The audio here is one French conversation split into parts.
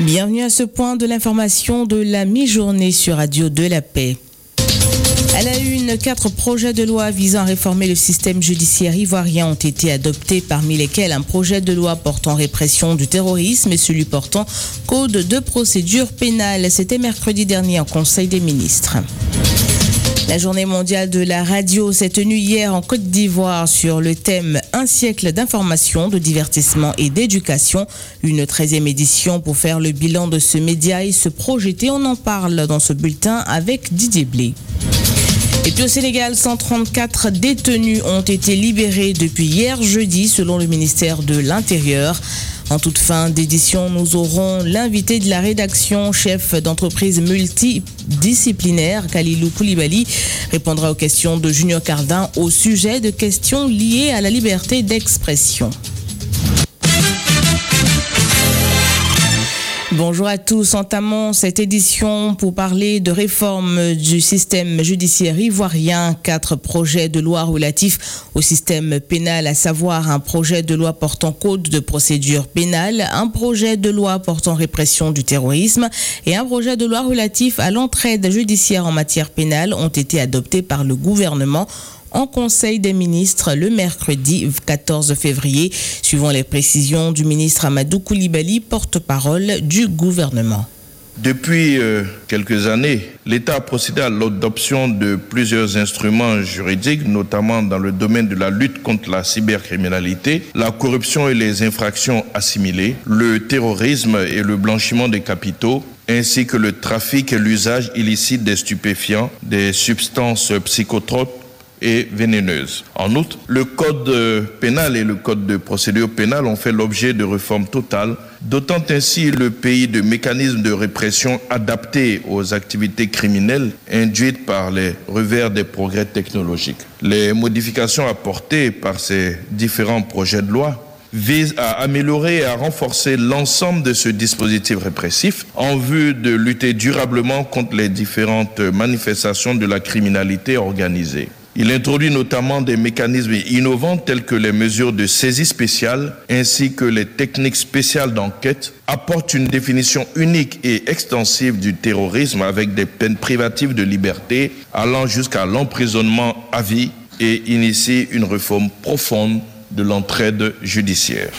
Bienvenue à ce point de l'information de la mi-journée sur Radio de la Paix. À la une, quatre projets de loi visant à réformer le système judiciaire ivoirien ont été adoptés, parmi lesquels un projet de loi portant répression du terrorisme et celui portant code de procédure pénale. C'était mercredi dernier en Conseil des ministres. La journée mondiale de la radio s'est tenue hier en Côte d'Ivoire sur le thème Un siècle d'information, de divertissement et d'éducation. Une 13e édition pour faire le bilan de ce média et se projeter. On en parle dans ce bulletin avec Didier Blé. Et puis au Sénégal, 134 détenus ont été libérés depuis hier jeudi selon le ministère de l'Intérieur. En toute fin d'édition, nous aurons l'invité de la rédaction, chef d'entreprise multidisciplinaire, Kalilou Koulibaly, répondra aux questions de Junior Cardin au sujet de questions liées à la liberté d'expression. Bonjour à tous. Entamons cette édition pour parler de réforme du système judiciaire ivoirien. Quatre projets de loi relatifs au système pénal, à savoir un projet de loi portant code de procédure pénale, un projet de loi portant répression du terrorisme et un projet de loi relatif à l'entraide judiciaire en matière pénale ont été adoptés par le gouvernement en Conseil des ministres le mercredi 14 février, suivant les précisions du ministre Amadou Koulibaly, porte-parole du gouvernement. Depuis euh, quelques années, l'État a procédé à l'adoption de plusieurs instruments juridiques, notamment dans le domaine de la lutte contre la cybercriminalité, la corruption et les infractions assimilées, le terrorisme et le blanchiment des capitaux, ainsi que le trafic et l'usage illicite des stupéfiants, des substances psychotropes et. En outre, le code pénal et le code de procédure pénale ont fait l'objet de réformes totales, dotant ainsi le pays de mécanismes de répression adaptés aux activités criminelles induites par les revers des progrès technologiques. Les modifications apportées par ces différents projets de loi visent à améliorer et à renforcer l'ensemble de ce dispositif répressif en vue de lutter durablement contre les différentes manifestations de la criminalité organisée. Il introduit notamment des mécanismes innovants tels que les mesures de saisie spéciale ainsi que les techniques spéciales d'enquête, apporte une définition unique et extensive du terrorisme avec des peines privatives de liberté allant jusqu'à l'emprisonnement à vie et initie une réforme profonde de l'entraide judiciaire.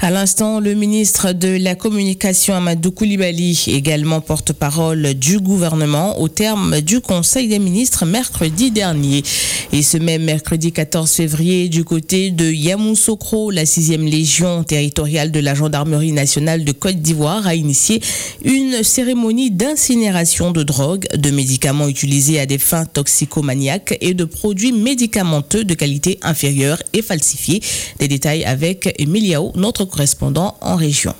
À l'instant, le ministre de la Communication Amadou Koulibaly, également porte-parole du gouvernement, au terme du Conseil des ministres mercredi dernier. Et ce même mercredi 14 février, du côté de Yamoussoukro, la 6e Légion territoriale de la Gendarmerie nationale de Côte d'Ivoire a initié une cérémonie d'incinération de drogue, de médicaments utilisés à des fins toxicomaniaques et de produits médicamenteux de qualité inférieure et falsifiés. Des détails avec Emiliao, notre correspondant en région.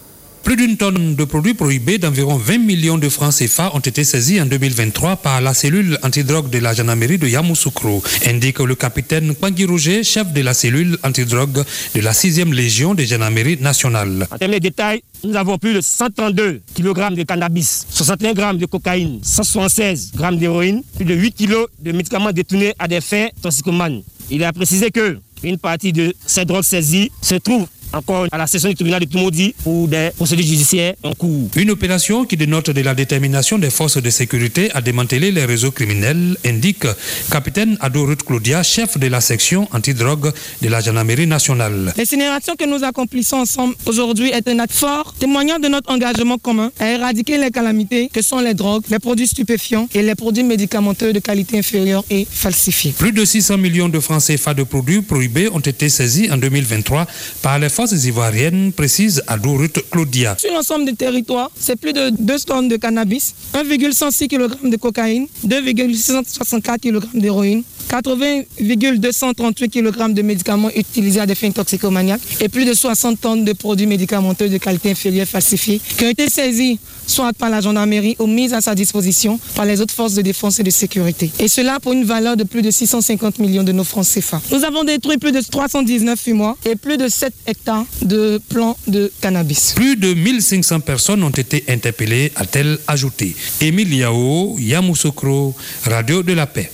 Plus d'une tonne de produits prohibés d'environ 20 millions de francs CFA ont été saisis en 2023 par la cellule antidrogue de la gendarmerie de Yamoussoukro, indique le capitaine Kwangui Rouget, chef de la cellule antidrogue de la 6e Légion des gendarmeries nationales. En termes de détails, nous avons plus de 132 kg de cannabis, 61 g de cocaïne, 176 g d'héroïne, plus de 8 kg de médicaments détournés à des fins toxicomanes. Il est à préciser que une partie de ces drogues saisies se trouve encore à la session du tribunal de Tumodi pour des procédures judiciaires en cours. Une opération qui dénote de la détermination des forces de sécurité à démanteler les réseaux criminels, indique capitaine Adorut Claudia, chef de la section antidrogue de la gendarmerie nationale. L'incinération que nous accomplissons ensemble aujourd'hui est un acte fort, témoignant de notre engagement commun à éradiquer les calamités que sont les drogues, les produits stupéfiants et les produits médicamenteux de qualité inférieure et falsifiés. Plus de 600 millions de francs CFA de produits prohibés ont été saisis en 2023 par les forces ivoiriennes, précise Adorut Claudia. Sur l'ensemble du territoire, c'est plus de 2 tonnes de cannabis, 1,106 kg de cocaïne, 2,664 kg d'héroïne, 80,238 kg de médicaments utilisés à des fins toxicomaniaques et plus de 60 tonnes de produits médicamenteux de qualité inférieure falsifiés qui ont été saisis soit par la gendarmerie ou mis à sa disposition par les autres forces de défense et de sécurité. Et cela pour une valeur de plus de 650 millions de nos francs CFA. Nous avons détruit plus de 319 fumoirs et plus de 7 hectares de plants de cannabis. Plus de 1500 personnes ont été interpellées, a-t-elle ajouté. Émile Yao, Yamoussoukro, Radio de la Paix.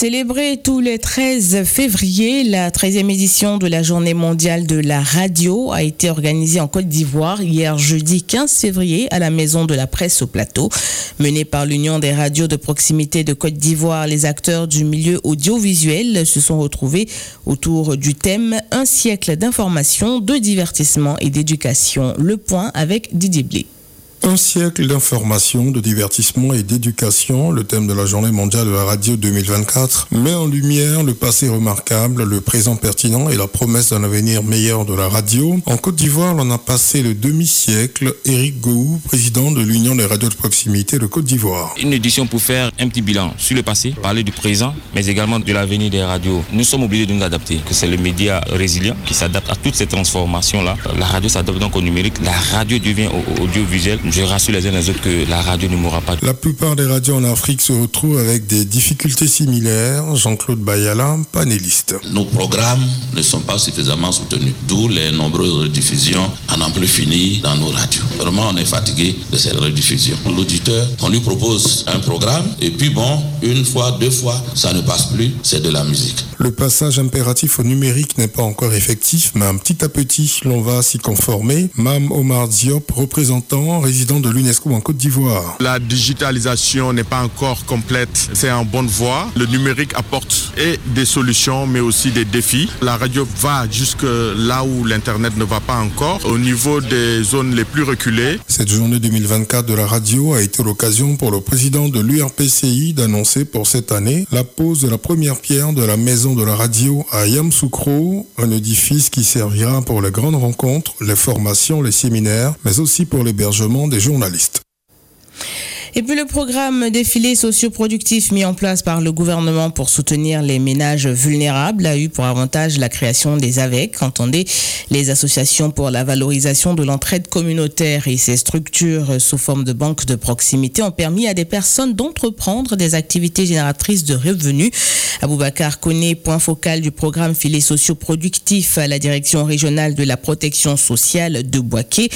Célébrée tous les 13 février, la 13e édition de la Journée mondiale de la radio a été organisée en Côte d'Ivoire hier jeudi 15 février à la Maison de la Presse au Plateau. Menée par l'Union des radios de proximité de Côte d'Ivoire, les acteurs du milieu audiovisuel se sont retrouvés autour du thème Un siècle d'information, de divertissement et d'éducation. Le point avec Didier Blé. Un siècle d'information, de divertissement et d'éducation, le thème de la journée mondiale de la radio 2024, met en lumière le passé remarquable, le présent pertinent et la promesse d'un avenir meilleur de la radio. En Côte d'Ivoire, on a passé le demi-siècle. Éric Gou, président de l'Union des radios de proximité de Côte d'Ivoire. Une édition pour faire un petit bilan sur le passé, parler du présent, mais également de l'avenir des radios. Nous sommes obligés de nous adapter, que c'est le média résilient qui s'adapte à toutes ces transformations-là. La radio s'adapte donc au numérique, la radio devient audiovisuel je rassure les uns les autres que la radio ne mourra pas. La plupart des radios en Afrique se retrouvent avec des difficultés similaires. Jean-Claude Bayala, panéliste. Nos programmes ne sont pas suffisamment soutenus, d'où les nombreuses rediffusions à n'en plus finir dans nos radios. Vraiment, on est fatigué de ces rediffusions. L'auditeur, on lui propose un programme et puis bon, une fois, deux fois, ça ne passe plus, c'est de la musique. Le passage impératif au numérique n'est pas encore effectif, mais petit à petit, l'on va s'y conformer. Mam Omar Diop, représentant, de l'UNESCO en Côte d'Ivoire. La digitalisation n'est pas encore complète, c'est en bonne voie. Le numérique apporte et des solutions, mais aussi des défis. La radio va jusque là où l'Internet ne va pas encore, au niveau des zones les plus reculées. Cette journée 2024 de la radio a été l'occasion pour le président de l'URPCI d'annoncer pour cette année la pose de la première pierre de la maison de la radio à Yamsoukro, un édifice qui servira pour les grandes rencontres, les formations, les séminaires, mais aussi pour l'hébergement des journalistes. Et puis le programme défilé socioproductif mis en place par le gouvernement pour soutenir les ménages vulnérables a eu pour avantage la création des AVEC, entendez les associations pour la valorisation de l'entraide communautaire et ces structures sous forme de banques de proximité ont permis à des personnes d'entreprendre des activités génératrices de revenus. Aboubacar connaît point focal du programme filé socioproductif à la direction régionale de la protection sociale de Boaké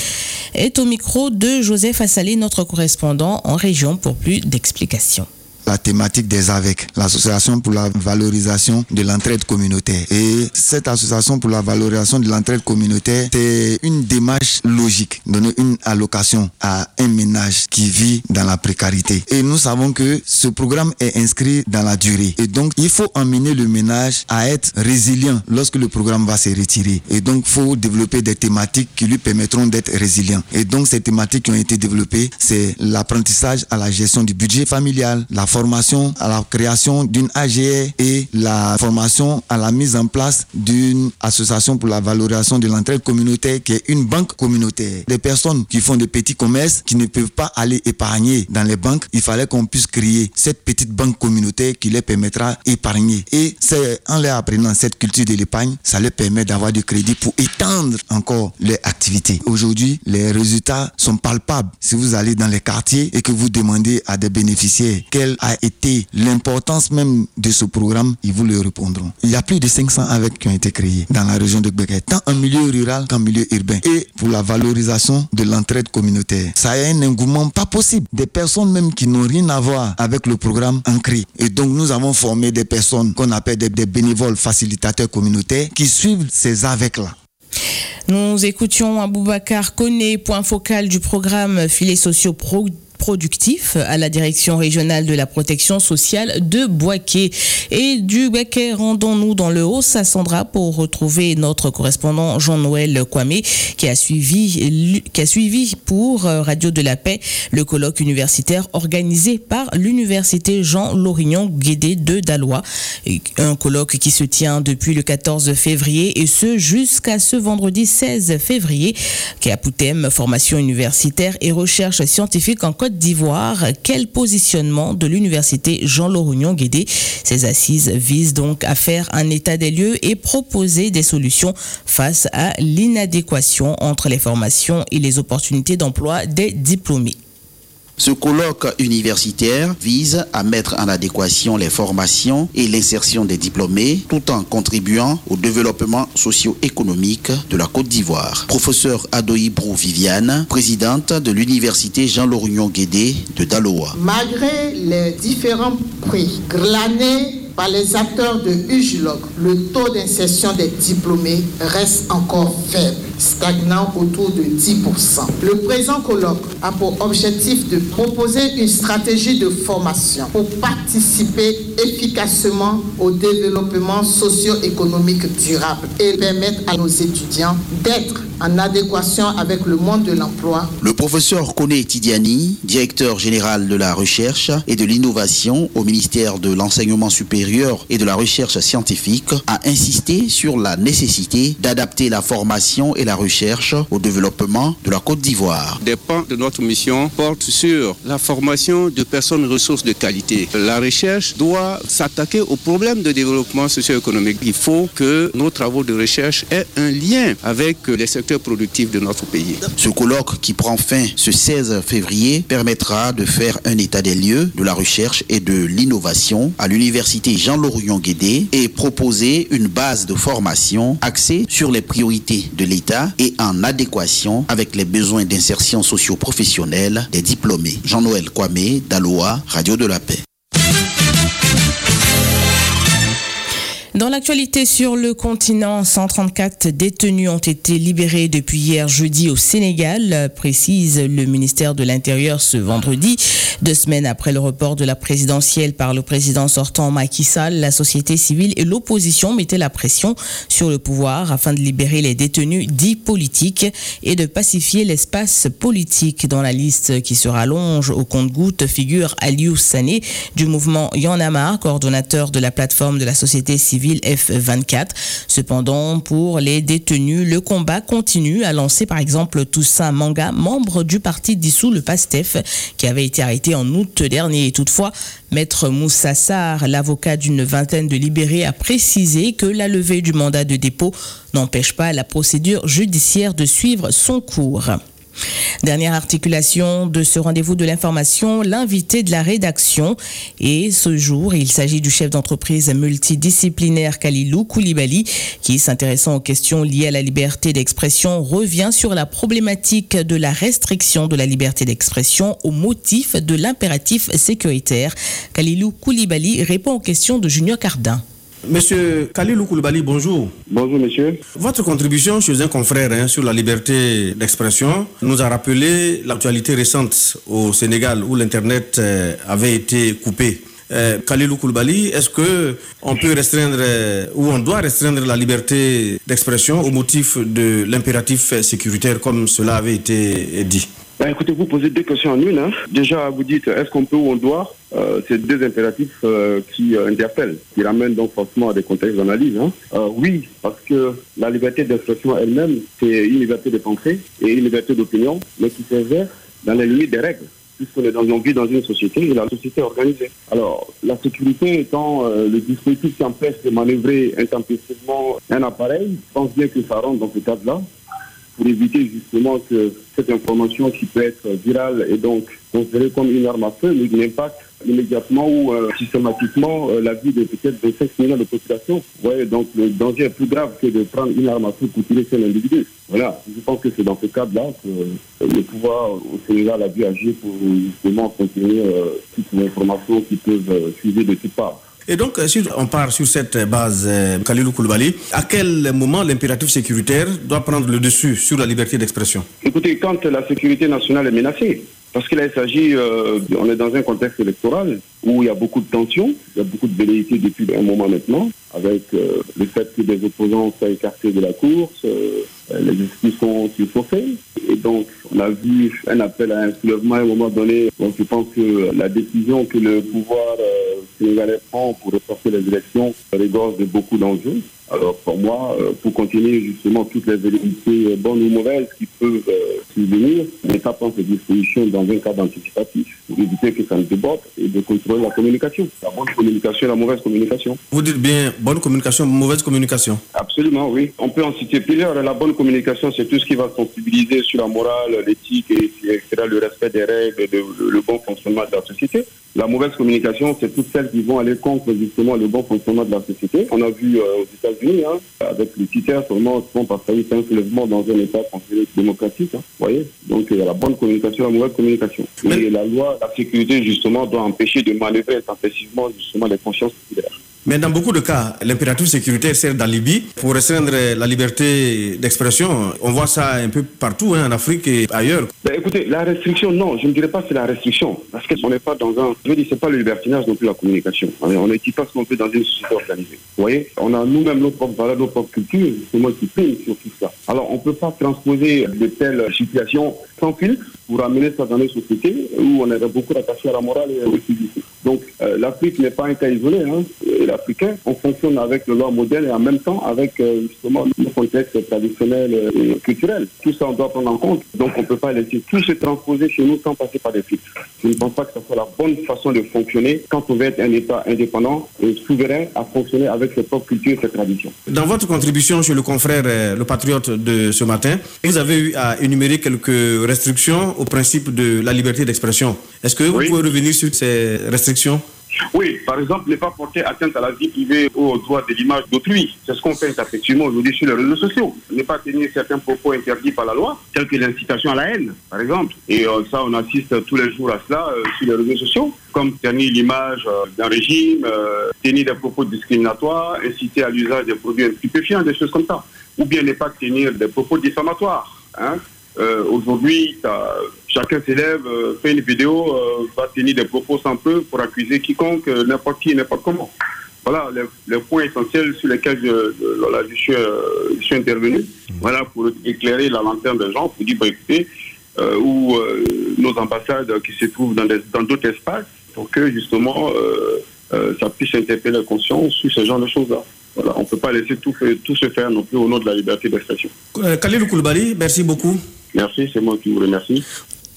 est au micro de Joseph Assalé, notre correspondant en région pour plus d'explications la thématique des AVEC, l'association pour la valorisation de l'entraide communautaire. Et cette association pour la valorisation de l'entraide communautaire, c'est une démarche logique, donner une allocation à un ménage qui vit dans la précarité. Et nous savons que ce programme est inscrit dans la durée. Et donc, il faut emmener le ménage à être résilient lorsque le programme va se retirer. Et donc, faut développer des thématiques qui lui permettront d'être résilient. Et donc, ces thématiques qui ont été développées, c'est l'apprentissage à la gestion du budget familial, la formation à la création d'une AGE et la formation à la mise en place d'une association pour la valorisation de l'entraide communautaire qui est une banque communautaire. Des personnes qui font des petits commerces, qui ne peuvent pas aller épargner dans les banques, il fallait qu'on puisse créer cette petite banque communautaire qui les permettra d'épargner. Et c'est en leur apprenant cette culture de l'épargne, ça leur permet d'avoir du crédit pour étendre encore leur activité. Aujourd'hui, les résultats sont palpables. Si vous allez dans les quartiers et que vous demandez à des bénéficiaires quelle a été l'importance même de ce programme, ils vous le répondront. Il y a plus de 500 avec qui ont été créés dans la région de Bégué, tant en milieu rural qu'en milieu urbain. Et pour la valorisation de l'entraide communautaire. Ça a un engouement pas possible. Des personnes même qui n'ont rien à voir avec le programme ancré. Et donc nous avons formé des personnes qu'on appelle des, bénévoles facilitateurs communautaires qui suivent ces avec-là. Nous écoutions Aboubacar Kone, point focal du programme Filets sociaux pro productif à la direction régionale de la protection sociale de Boaké. Et du Boaké, rendons-nous dans le Haut-Sassandra pour retrouver notre correspondant Jean-Noël Kwame qui a suivi, qui a suivi pour Radio de la Paix le colloque universitaire organisé par l'université Jean Lorignon Guédé de Dalois. Un colloque qui se tient depuis le 14 février et ce jusqu'à ce vendredi 16 février qui a pour thème formation universitaire et recherche scientifique en Côte d'Ivoire. Quel positionnement de l'université Jean-Laurignon Guédé Ces assises visent donc à faire un état des lieux et proposer des solutions face à l'inadéquation entre les formations et les opportunités d'emploi des diplômés. Ce colloque universitaire vise à mettre en adéquation les formations et l'insertion des diplômés tout en contribuant au développement socio-économique de la Côte d'Ivoire. Professeur Adoï Brou Viviane, présidente de l'université Jean-Laurignon Guédé de Daloa. Malgré les différents prix glanés par les acteurs de UGLOG, le taux d'insertion des diplômés reste encore faible, stagnant autour de 10%. Le présent colloque a pour objectif de proposer une stratégie de formation pour participer efficacement au développement socio-économique durable et permettre à nos étudiants d'être en adéquation avec le monde de l'emploi. Le professeur Kone Tidiani, directeur général de la recherche et de l'innovation au ministère de l'enseignement supérieur et de la recherche scientifique, a insisté sur la nécessité d'adapter la formation et la recherche au développement de la Côte d'Ivoire. Des pans de notre mission portent sur la formation de personnes ressources de qualité. La recherche doit s'attaquer aux problèmes de développement socio-économique. Il faut que nos travaux de recherche aient un lien avec les secteurs productifs de notre pays. Ce colloque qui prend fin ce 16 février permettra de faire un état des lieux de la recherche et de l'innovation à l'université Jean-Laurion Guédé et proposer une base de formation axée sur les priorités de l'État et en adéquation avec les besoins d'insertion socio-professionnelle des diplômés. Jean-Noël Kwame, Daloa, Radio de la Paix. Dans l'actualité sur le continent, 134 détenus ont été libérés depuis hier jeudi au Sénégal, précise le ministère de l'Intérieur ce vendredi. Deux semaines après le report de la présidentielle par le président sortant Macky Sall, la société civile et l'opposition mettaient la pression sur le pouvoir afin de libérer les détenus dits politiques et de pacifier l'espace politique. Dans la liste qui se rallonge au compte-goutte figure Aliou Sané du mouvement Yanamar, coordonnateur de la plateforme de la société civile F24. Cependant, pour les détenus, le combat continue, a lancé par exemple Toussaint Manga, membre du parti dissous le PASTEF, qui avait été arrêté en août dernier. Toutefois, Maître Moussa Sarr, l'avocat d'une vingtaine de libérés, a précisé que la levée du mandat de dépôt n'empêche pas la procédure judiciaire de suivre son cours. Dernière articulation de ce rendez-vous de l'information, l'invité de la rédaction. Et ce jour, il s'agit du chef d'entreprise multidisciplinaire Kalilou Koulibaly, qui, s'intéressant aux questions liées à la liberté d'expression, revient sur la problématique de la restriction de la liberté d'expression au motif de l'impératif sécuritaire. Kalilou Koulibaly répond aux questions de Junior Cardin. Monsieur Khalilou Koulibaly, bonjour. Bonjour, monsieur. Votre contribution chez un confrère hein, sur la liberté d'expression nous a rappelé l'actualité récente au Sénégal où l'Internet euh, avait été coupé. Euh, Khalilou Koulibaly, est-ce que on peut restreindre euh, ou on doit restreindre la liberté d'expression au motif de l'impératif sécuritaire comme cela avait été dit? Ben, écoutez, vous posez deux questions en une. Hein. Déjà, vous dites est-ce qu'on peut ou on doit? Euh, C'est deux impératifs qui interpellent, qui ramènent donc forcément à des contextes d'analyse. Hein. oui, parce que la liberté d'expression elle-même, c'est une liberté de pensée et une liberté d'opinion, mais qui s'exerce dans les limites des règles puisqu'on est dans, une société et la société est organisée. Alors, la sécurité étant le dispositif qui empêche de manœuvrer intempestivement un appareil, je pense bien que ça rentre dans ce cadre-là pour éviter justement que cette information qui peut être virale et donc considérée comme une arme à feu n'impacte immédiatement ou euh, systématiquement euh, la vie de peut-être 25 millions de population. Ouais, donc le danger est plus grave que de prendre une arme à feu pour tirer sur l'individu. Voilà, je pense que c'est dans ce cadre-là que euh, le pouvoir au Sénégal a dû agir pour justement contenir toutes les informations qui peuvent suivre de toutes parts. Et donc, si on part sur cette base, euh, Khalilou Koulibaly, à quel moment l'impératif sécuritaire doit prendre le dessus sur la liberté d'expression? Écoutez, quand la sécurité nationale est menacée, parce qu'il s'agit, euh, on est dans un contexte électoral où il y a beaucoup de tensions, il y a beaucoup de velléités depuis un moment maintenant, avec euh, le fait que des opposants soient écartés de la course, les esprits sont surchauffés. Et donc, on a vu un appel à un soulèvement à un moment donné. Donc, je pense que la décision que le pouvoir sénégalais prend pour reporter les élections rigorge de beaucoup d'enjeux. Alors pour moi, euh, pour continuer justement toutes les vérités euh, bonnes ou mauvaises qui peuvent euh, survenir, l'État prend ses dispositions dans un cadre anticipatif pour éviter que ça ne déborde et de contrôler la communication. La bonne communication et la mauvaise communication. Vous dites bien bonne communication, mauvaise communication Absolument, oui. On peut en citer plusieurs. La bonne communication, c'est tout ce qui va sensibiliser sur la morale, l'éthique, et, etc., le respect des règles, le bon fonctionnement de la société. La mauvaise communication, c'est toutes celles qui vont aller contre justement le bon fonctionnement de la société. On a vu aux États Hein, avec les critères seulement font parce qu'il un soulèvement dans un État démocratique. Hein, voyez Donc il y a la bonne communication, la mauvaise communication. Mais la loi, la sécurité, justement, doit empêcher de manœuvrer intensivement justement les consciences populaires. Mais dans beaucoup de cas, l'impératif sécuritaire sert d'alibi pour restreindre la liberté d'expression. On voit ça un peu partout, hein, en Afrique et ailleurs. Ben, écoutez, la restriction, non, je ne dirais pas que c'est la restriction. Parce qu'on n'est pas dans un. Je veux dire, c'est pas le libertinage non plus la communication. On n'est pas non plus dans une société organisée. Vous voyez? On a nous-mêmes nos propres valeurs, nos propres cultures, c'est moi qui prime sur tout ça. Alors, on ne peut pas transposer de telles situations sans pour amener ça dans une société où on est beaucoup attaché à la morale et au civisme. Donc, euh, l'Afrique n'est pas un cas isolé. Hein. On fonctionne avec le loi modèle et en même temps avec euh, justement le contexte traditionnel et culturel. Tout ça, on doit prendre en compte. Donc, on ne peut pas laisser tout se transposer chez nous sans passer par des filtres. Je ne pense pas que ce soit la bonne façon de fonctionner quand on veut être un État indépendant et souverain à fonctionner avec ses propres cultures et ses traditions. Dans votre contribution chez le confrère euh, Le Patriote de ce matin, vous avez eu à énumérer quelques restrictions au principe de la liberté d'expression. Est-ce que vous pouvez revenir sur ces restrictions? Oui, par exemple, ne pas porter atteinte à la vie privée ou au droit de l'image d'autrui. C'est ce qu'on fait effectivement aujourd'hui sur les réseaux sociaux. Ne pas tenir certains propos interdits par la loi, tels que l'incitation à la haine, par exemple. Et euh, ça, on assiste tous les jours à cela euh, sur les réseaux sociaux, comme tenir l'image euh, d'un régime, tenir des propos discriminatoires, inciter à l'usage des produits stupéfiants, des choses comme ça. Ou bien ne pas tenir des propos diffamatoires. Hein. Aujourd'hui, chacun s'élève, fait une vidéo, va tenir des propos sans peu pour accuser quiconque, n'importe qui, n'importe comment. Voilà les, points essentiels sur lesquels je, suis, intervenu. Voilà pour éclairer la lanterne des gens, pour dire, bah, écoutez, ou nos ambassades qui se trouvent dans d'autres espaces, pour que justement ça puisse interpeller la conscience sur ce genre de choses-là. Voilà, on ne peut pas laisser tout, tout, se faire non plus au nom de la liberté d'expression. Khalilou Koulibaly, merci beaucoup. Merci, c'est moi qui vous remercie.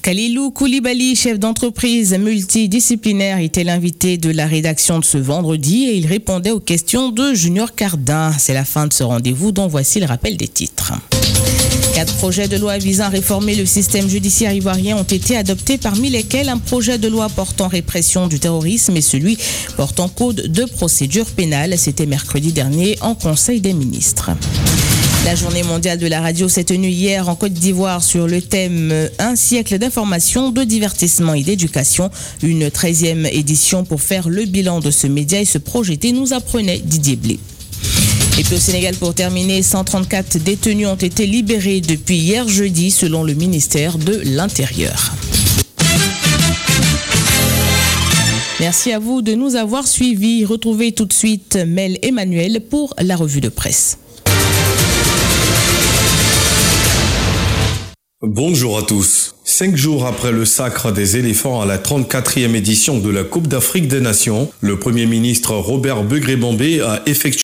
Kalilou Koulibaly, chef d'entreprise multidisciplinaire, était l'invité de la rédaction de ce vendredi et il répondait aux questions de Junior Cardin. C'est la fin de ce rendez-vous dont voici le rappel des titres. Quatre projets de loi visant à réformer le système judiciaire ivoirien ont été adoptés, parmi lesquels un projet de loi portant répression du terrorisme et celui portant code de procédure pénale. C'était mercredi dernier en Conseil des ministres. La journée mondiale de la radio s'est tenue hier en Côte d'Ivoire sur le thème Un siècle d'information, de divertissement et d'éducation. Une 13e édition pour faire le bilan de ce média et se projeter, nous apprenait Didier Blé. Et puis au Sénégal, pour terminer, 134 détenus ont été libérés depuis hier jeudi, selon le ministère de l'Intérieur. Merci à vous de nous avoir suivis. Retrouvez tout de suite Mel Emmanuel pour la revue de presse. Bonjour à tous. Cinq jours après le sacre des éléphants à la 34e édition de la Coupe d'Afrique des Nations, le Premier ministre Robert Begré-Bombé a effectué